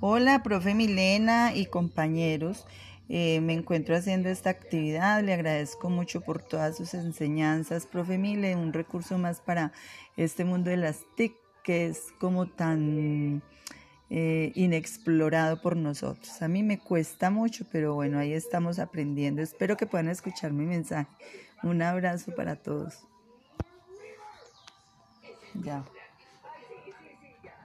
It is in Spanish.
Hola, profe Milena y compañeros. Eh, me encuentro haciendo esta actividad. Le agradezco mucho por todas sus enseñanzas, profe Mile. Un recurso más para este mundo de las TIC que es como tan eh, inexplorado por nosotros. A mí me cuesta mucho, pero bueno, ahí estamos aprendiendo. Espero que puedan escuchar mi mensaje. Un abrazo para todos. Ya.